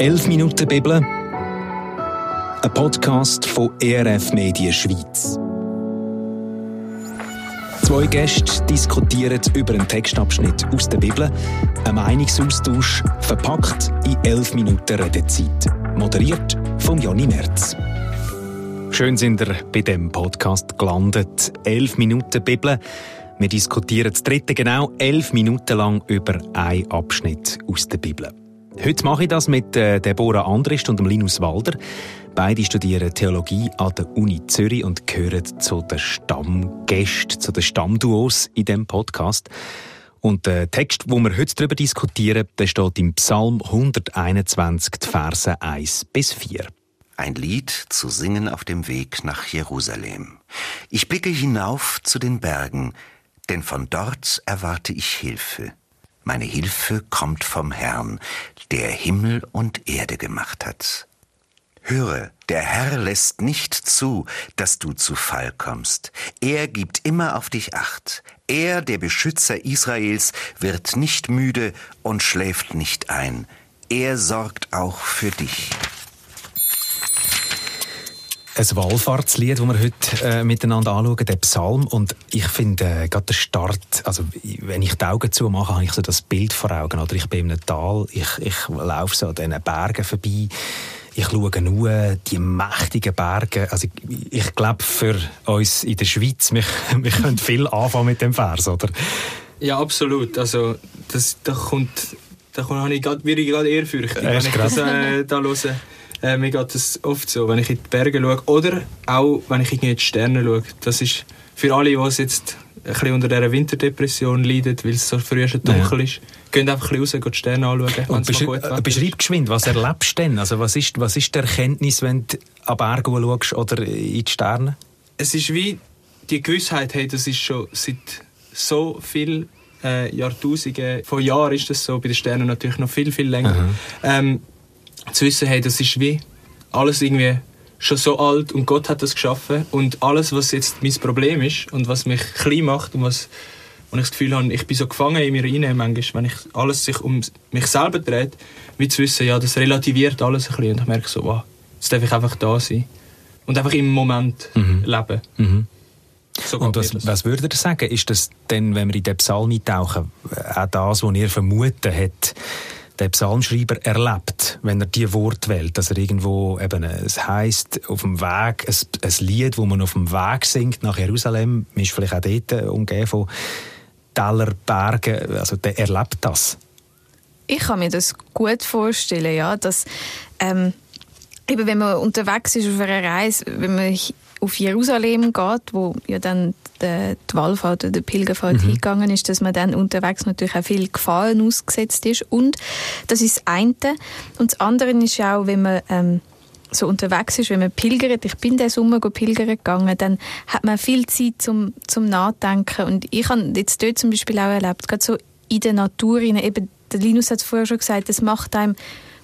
11 Minuten Bibel, ein Podcast von ERF Medien Schweiz. Zwei Gäste diskutieren über einen Textabschnitt aus der Bibel, ein Meinungsaustausch verpackt in 11 Minuten Redezeit. Moderiert von Jonny Merz. Schön sind ihr bei dem Podcast gelandet. 11 Minuten Bibel. Wir diskutieren das dritte genau elf Minuten lang über einen Abschnitt aus der Bibel. Heute mache ich das mit äh, Deborah Andrist und Linus Walder. Beide studieren Theologie an der Uni Zürich und gehören zu den Stammgästen, zu den Stammduos in diesem Podcast. Und der Text, wo wir heute darüber diskutieren, der steht im Psalm 121, die Verse 1 bis 4. Ein Lied zu singen auf dem Weg nach Jerusalem. Ich blicke hinauf zu den Bergen, denn von dort erwarte ich Hilfe. Meine Hilfe kommt vom Herrn, der Himmel und Erde gemacht hat. Höre, der Herr lässt nicht zu, dass du zu Fall kommst. Er gibt immer auf dich acht. Er, der Beschützer Israels, wird nicht müde und schläft nicht ein. Er sorgt auch für dich ein Wallfahrtslied, das wir heute äh, miteinander anschauen, der Psalm. Und ich finde, äh, gerade der Start, also wenn ich die Augen zumache, habe ich so das Bild vor Augen. Oder ich bin in einem Tal, ich, ich laufe so an diesen Bergen vorbei. Ich schaue nur die mächtigen Berge. Also ich, ich glaube, für uns in der Schweiz, wir, wir können viel anfangen mit dem Vers, oder? Ja, absolut. Also das, da kommt, da kommt, ich grad, ich gerade ehrfürchtig, wenn ich das äh, da höre. Äh, mir geht das oft so, wenn ich in die Berge schaue oder auch, wenn ich in die Sterne schaue. Das ist für alle, die jetzt ein bisschen unter dieser Winterdepression leiden, weil es so früh schon dunkel ja. ist, gehen einfach ein bisschen raus, die Sterne anschauen, wenn es gut äh, Beschreib geschwind, was erlebst du denn? Also was ist, was ist die Erkenntnis, wenn du an Berge schaust oder in die Sterne? Es ist wie die Gewissheit, hey, das ist schon seit so vielen äh, Jahrtausenden von Jahren ist das so, bei den Sternen natürlich noch viel, viel länger. Ähm, zu wissen, hey, das ist wie alles irgendwie schon so alt und Gott hat das geschaffen und alles, was jetzt mein Problem ist und was mich klein macht und was und ich das Gefühl habe, ich bin so gefangen in mir rein, manchmal, wenn ich alles sich um mich selber dreht, wie zu wissen, ja, das relativiert alles ein bisschen und ich merke so, wow, jetzt darf ich einfach da sein und einfach im Moment mhm. leben. Mhm. So und was, was würdet ihr sagen, ist das denn, wenn wir in den Psalm eintauchen, auch das, was ihr vermuten hat, der Psalmschreiber erlebt, wenn er die Wort wählt, dass er irgendwo eben, es heißt auf dem Weg, ein, ein Lied, wo man auf dem Weg singt nach Jerusalem, man ist vielleicht auch dort äh, umgeben von Teller, Bergen, also der erlebt das. Ich kann mir das gut vorstellen, ja, dass ähm, eben wenn man unterwegs ist auf einer Reise, wenn man auf Jerusalem geht, wo ja dann die, die Wallfahrt oder die Pilgerfahrt mhm. hingegangen ist, dass man dann unterwegs natürlich auch viel Gefahren ausgesetzt ist. Und das ist das eine. Und das andere ist ja auch, wenn man ähm, so unterwegs ist, wenn man pilgert, ich bin diesen Sommer pilgern gegangen, dann hat man viel Zeit zum, zum Nachdenken. Und ich habe jetzt dort zum Beispiel auch erlebt, gerade so in der Natur, eben, der Linus hat es vorher schon gesagt, das macht einem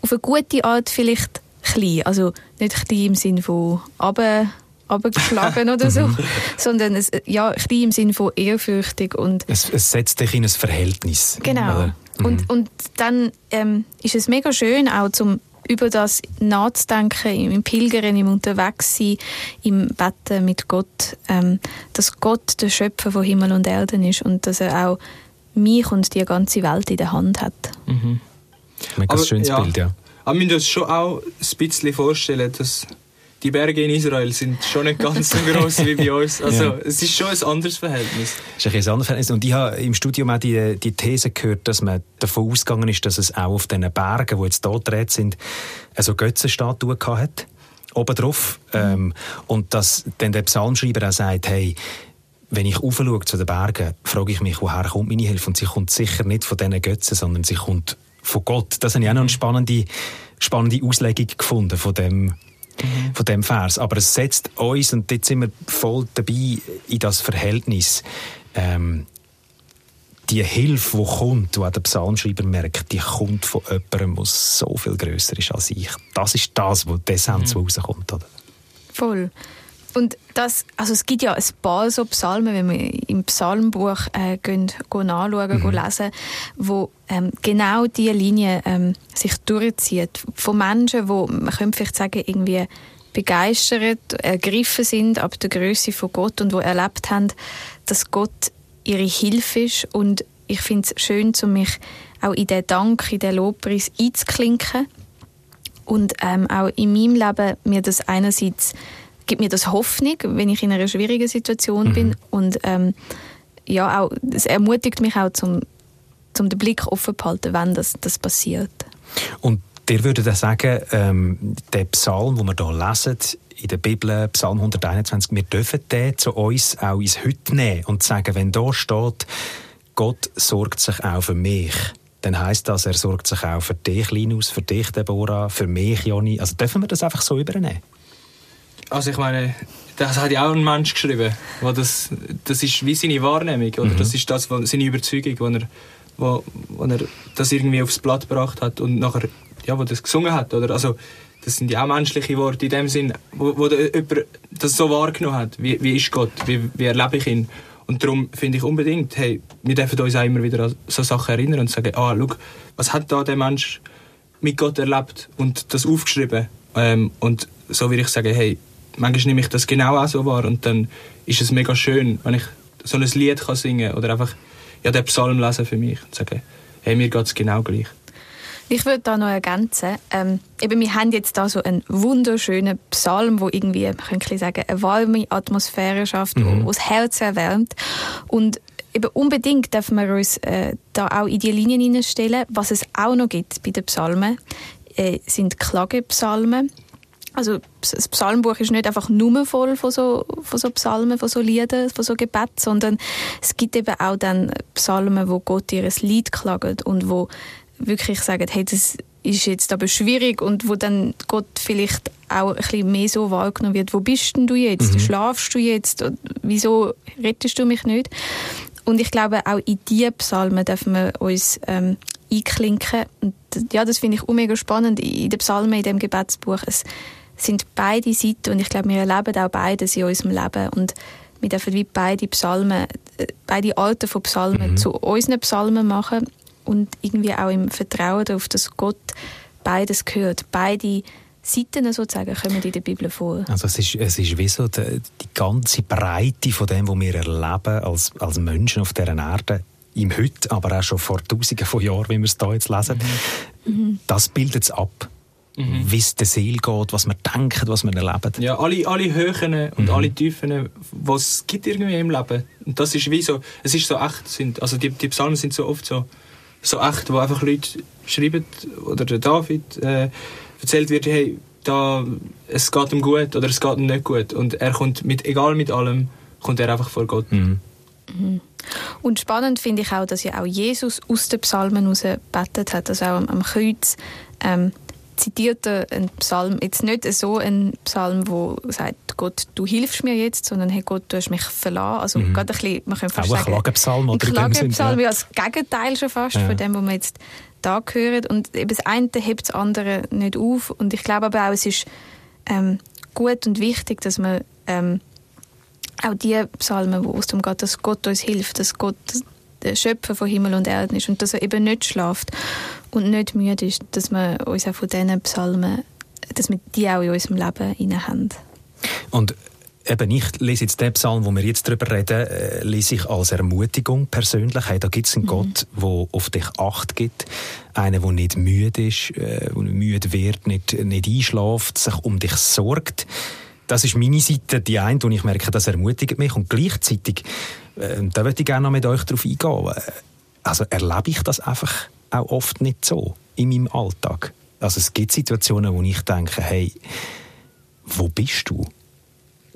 auf eine gute Art vielleicht klein. Also nicht klein im Sinne von runter abgeschlagen oder so, mhm. sondern es, ja, klein im Sinne von ehrfürchtig. Und es, es setzt dich in ein Verhältnis. Genau. Mhm. Und, und dann ähm, ist es mega schön, auch zum über das nachzudenken, im Pilgern, im Unterwegssein, im Betten mit Gott, ähm, dass Gott der Schöpfer von Himmel und Erden ist und dass er auch mich und die ganze Welt in der Hand hat. Mhm. Ein schönes ja. Bild, ja. Aber wir müssen uns schon auch ein bisschen vorstellen, dass die Berge in Israel sind schon nicht ganz so groß wie bei uns. Also ja. es ist schon ein anderes Verhältnis. Es ist ein anderes Verhältnis. Und ich habe im Studium auch die, die These gehört, dass man davon ausgegangen ist, dass es auch auf diesen Bergen, die jetzt hier gedreht sind, also Götzenstatuen hat. Obendrauf. Mhm. Ähm, und dass dann der Psalmschreiber auch sagt, hey, wenn ich aufschaue zu den Bergen, frage ich mich, woher kommt meine Hilfe? Und sie kommt sicher nicht von diesen Götzen, sondern sie kommt von Gott. Das habe ich auch noch eine spannende, spannende Auslegung gefunden von dem mhm. Von dem Vers. Aber es setzt uns, und jetzt sind wir voll dabei, in das Verhältnis, ähm, die Hilfe, die kommt, die auch der Psalmschreiber merkt, die kommt von jemandem, der so viel grösser ist als ich. Das ist das, was der Essenz, mhm. rauskommt. Oder? Voll. Und das, also es gibt ja ein paar so Psalmen, wenn wir im Psalmbuch äh, gehen, gehen anschauen, mhm. lesen, wo ähm, genau diese Linie ähm, sich durchzieht. Von Menschen, wo man könnte vielleicht sagen, irgendwie begeistert, ergriffen sind ab der Größe von Gott und wo erlebt haben, dass Gott ihre Hilfe ist. Und ich finde es schön, um mich auch in den Dank, in den Lobpreis einzuklinken. Und ähm, auch in meinem Leben mir das einerseits gibt mir das Hoffnung, wenn ich in einer schwierigen Situation mhm. bin und ähm, ja, auch, es ermutigt mich auch zum, zum den Blick offen zu halten, wenn das, das passiert. Und der würde dann sagen, ähm, der Psalm, den wir hier lesen, in der Bibel, Psalm 121, wir dürfen den zu uns auch ins Heute nehmen und sagen, wenn da steht, Gott sorgt sich auch für mich, dann heißt das, er sorgt sich auch für dich, Linus, für dich, Deborah, für mich, Joni. Also dürfen wir das einfach so übernehmen? Also ich meine, das hat ja auch ein Mensch geschrieben. Wo das, das ist wie seine Wahrnehmung. Oder? Mhm. Das ist das, seine Überzeugung, wo er, wo, wo er das irgendwie aufs Blatt gebracht hat und nachher ja, wo das gesungen hat. Oder? Also, das sind ja auch menschliche Worte in dem Sinn, wo, wo jemand das so wahrgenommen hat. Wie, wie ist Gott? Wie, wie erlebe ich ihn? Und darum finde ich unbedingt, hey, wir dürfen uns auch immer wieder an so Sachen erinnern und sagen, ah, schau, was hat da der Mensch mit Gott erlebt und das aufgeschrieben? Ähm, und so würde ich sagen, hey, manchmal nehme ich das genau auch so wahr und dann ist es mega schön, wenn ich so ein Lied kann singen kann oder einfach ja, den Psalm lesen für mich und sagen, hey, mir geht es genau gleich. Ich würde da noch ergänzen, ähm, eben, wir haben jetzt da so einen wunderschönen Psalm, wo irgendwie, man könnte sagen, eine warme Atmosphäre schafft, mhm. wo das Herz erwärmt und eben unbedingt dürfen wir uns äh, da auch in die Linien hineinstellen. Was es auch noch gibt bei den Psalmen, äh, sind Klagepsalmen. Also das Psalmbuch ist nicht einfach nur voll von so, von so Psalmen, von so Liedern, von so Gebet, sondern es gibt eben auch dann Psalmen, wo Gott ihr Lied klagt und wo wirklich sagen, hey, das ist jetzt aber schwierig und wo dann Gott vielleicht auch ein bisschen mehr so wahrgenommen wird, wo bist denn du jetzt? Mhm. Schlafst du jetzt? Wieso rettest du mich nicht? Und ich glaube, auch in diese Psalmen dürfen wir uns ähm, einklinken. Und ja, das finde ich auch mega spannend. In den Psalmen, in dem Gebetsbuch, es sind beide Seiten und ich glaube, wir erleben auch beides in unserem Leben. Und wir dürfen wie beide Psalmen, äh, beide Arten von Psalmen mhm. zu unseren Psalmen machen und irgendwie auch im Vertrauen darauf, dass Gott beides gehört. Beide Seiten sozusagen kommen in der Bibel vor. Also es ist, es ist wie so die, die ganze Breite von dem, was wir erleben als, als Menschen auf dieser Erde, im Heute, aber auch schon vor Tausenden von Jahren, wie wir es hier jetzt lesen, mhm. das bildet es ab. Mhm. Wie es der Seele geht, was wir denken, was wir erleben. Ja, alle, alle Höhen und mhm. alle Tiefen, die es gibt irgendwie im Leben. Und das ist wie so, es ist so echt, sind, also die, die Psalmen sind so oft so so echt, wo einfach Leute schreiben, oder der David äh, erzählt wird, hey, da, es geht ihm gut oder es geht ihm nicht gut. Und er kommt, mit, egal mit allem, kommt er einfach vor Gott. Mhm. Mhm. Und spannend finde ich auch, dass ja auch Jesus aus den Psalmen heraus betet hat, also auch am, am Kreuz. Ähm, zitiert er einen Psalm, jetzt nicht so ein Psalm, wo sagt, Gott, du hilfst mir jetzt, sondern hey Gott, du hast mich verlassen. Also mhm. gerade ein bisschen, man könnte fast Auch ein Klagepsalm oder ein Klagepsalm, ja. als Gegenteil schon fast ja. von dem, was man jetzt da gehört. Und eben das eine hebt das andere nicht auf. Und ich glaube aber auch, es ist ähm, gut und wichtig, dass man ähm, auch die Psalmen, wo es darum geht, dass Gott uns hilft, dass Gott der Schöpfer von Himmel und Erde ist und dass er eben nicht schlaft und nicht müde ist, dass wir uns auch von diesen Psalmen, dass wir die auch in unserem Leben inne haben. Und eben ich lese jetzt den Psalm, wo wir jetzt darüber reden, äh, lese ich als Ermutigung persönlich. Hey, da gibt es einen mhm. Gott, der auf dich Acht gibt. Einer, der nicht müde ist, äh, der nicht müde wird, nicht, nicht einschläft, sich um dich sorgt. Das ist meine Seite, die eine, wo ich merke, das ermutigt mich. Und gleichzeitig, äh, da würde ich gerne noch mit euch darauf eingehen. Äh, also erlebe ich das einfach auch oft nicht so in meinem Alltag. Also es gibt Situationen, wo ich denke, hey, wo bist du?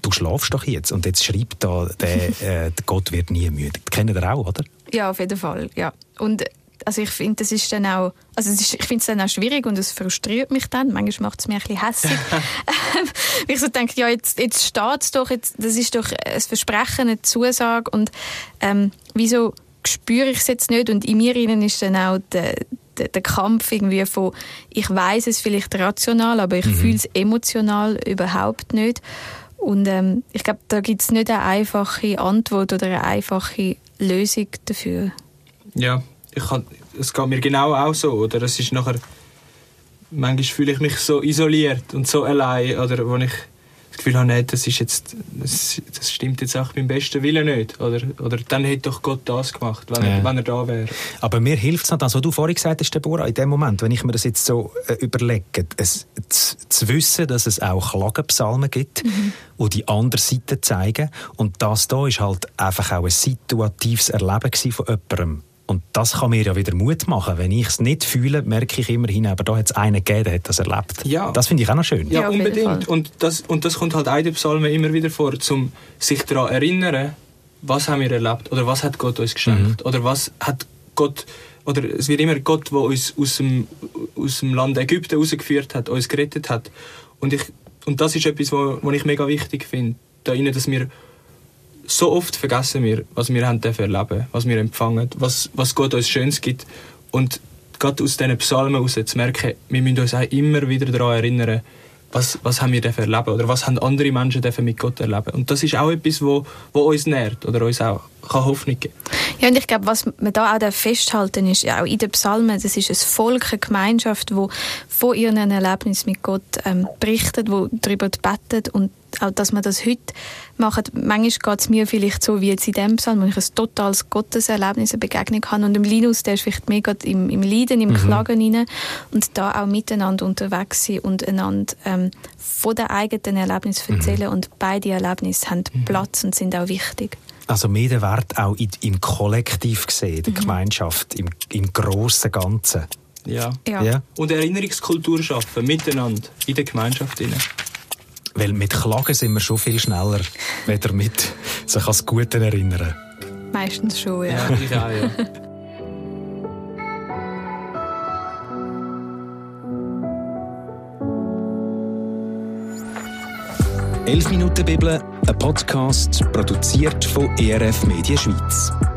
Du schlafst doch jetzt. Und jetzt schreibt da, der, äh, Gott wird nie müde. Das kennt ihr auch, oder? Ja, auf jeden Fall. Ja. Und also ich finde, das ist dann auch, also ist, ich finde es dann auch schwierig und es frustriert mich dann. Manchmal macht es mich ein bisschen hässlich. ich so denke, ja, jetzt, jetzt steht es doch, jetzt, das ist doch ein Versprechen, eine Zusage und ähm, wieso spüre ich es jetzt nicht und in mir innen ist dann auch der, der, der Kampf irgendwie von, ich weiß es vielleicht rational, aber ich mhm. fühle es emotional überhaupt nicht. Und ähm, ich glaube, da gibt es nicht eine einfache Antwort oder eine einfache Lösung dafür. Ja, ich kann, es geht mir genau auch so. Oder es ist nachher, manchmal fühle ich mich so isoliert und so allein, oder wo ich das Gefühl habe, nee, das, ist jetzt, das, das stimmt jetzt auch beim besten Willen nicht. Oder, oder dann hätte doch Gott das gemacht, wenn, ja. er, wenn er da wäre. Aber mir hilft es noch, das, was du vorhin gesagt hast, Deborah, in dem Moment, wenn ich mir das jetzt so äh, überlege, es, zu, zu, wissen, dass es auch Klagenpsalmen gibt, mhm. die die andere Seite zeigen. Und das da ist halt einfach auch ein situatives Erleben von jemandem und das kann mir ja wieder Mut machen. Wenn ich es nicht fühle, merke ich immerhin, aber da hat es einen gegeben, der hat das erlebt. Ja. Das finde ich auch noch schön. Ja, ja unbedingt. Und das, und das kommt halt auch in den Psalmen immer wieder vor, um sich daran zu erinnern, was haben wir erlebt oder was hat Gott uns geschenkt mhm. oder was hat Gott oder es wird immer Gott, der uns aus dem, aus dem Land Ägypten rausgeführt hat, uns gerettet hat. Und, ich, und das ist etwas, was ich mega wichtig finde, da dass wir so oft vergessen wir, was wir haben erleben was wir empfangen, was, was Gott uns Schönes gibt. Und gerade aus diesen Psalmen heraus zu merken, wir müssen uns auch immer wieder daran erinnern, was, was haben wir erleben oder was haben andere Menschen mit Gott erleben. Und das ist auch etwas, wo, wo uns nährt oder uns auch kann Hoffnung geben Ja, und ich glaube, was man da auch festhalten ist, auch in den Psalmen, das ist ein Volk, eine Gemeinschaft, wo von ihren Erlebnissen mit Gott ähm, berichtet, wo darüber betet und auch, dass man das heute macht. Manchmal geht es mir vielleicht so wie jetzt in dem Psalm, wo ich ein totales Gotteserlebnis, eine Begegnung habe. Und im Linus, der ist vielleicht mega im, im Leiden, im mhm. Klagen rein. Und da auch miteinander unterwegs sein und einander ähm, von den eigenen Erlebnissen erzählen. Mhm. Und beide Erlebnisse haben mhm. Platz und sind auch wichtig. Also mehr den Wert auch im Kollektiv gesehen, der mhm. Gemeinschaft, im, im grossen Ganzen. Ja. ja. ja. Und Erinnerungskultur schaffen, miteinander, in der Gemeinschaft. Rein. Weil mit Klagen sind wir schon viel schneller, weder mit sich ans Gute erinnern. Meistens schon, ja. Ja, ich auch, ja. «11 Minuten Bibel», ein Podcast, produziert von ERF Media Schweiz.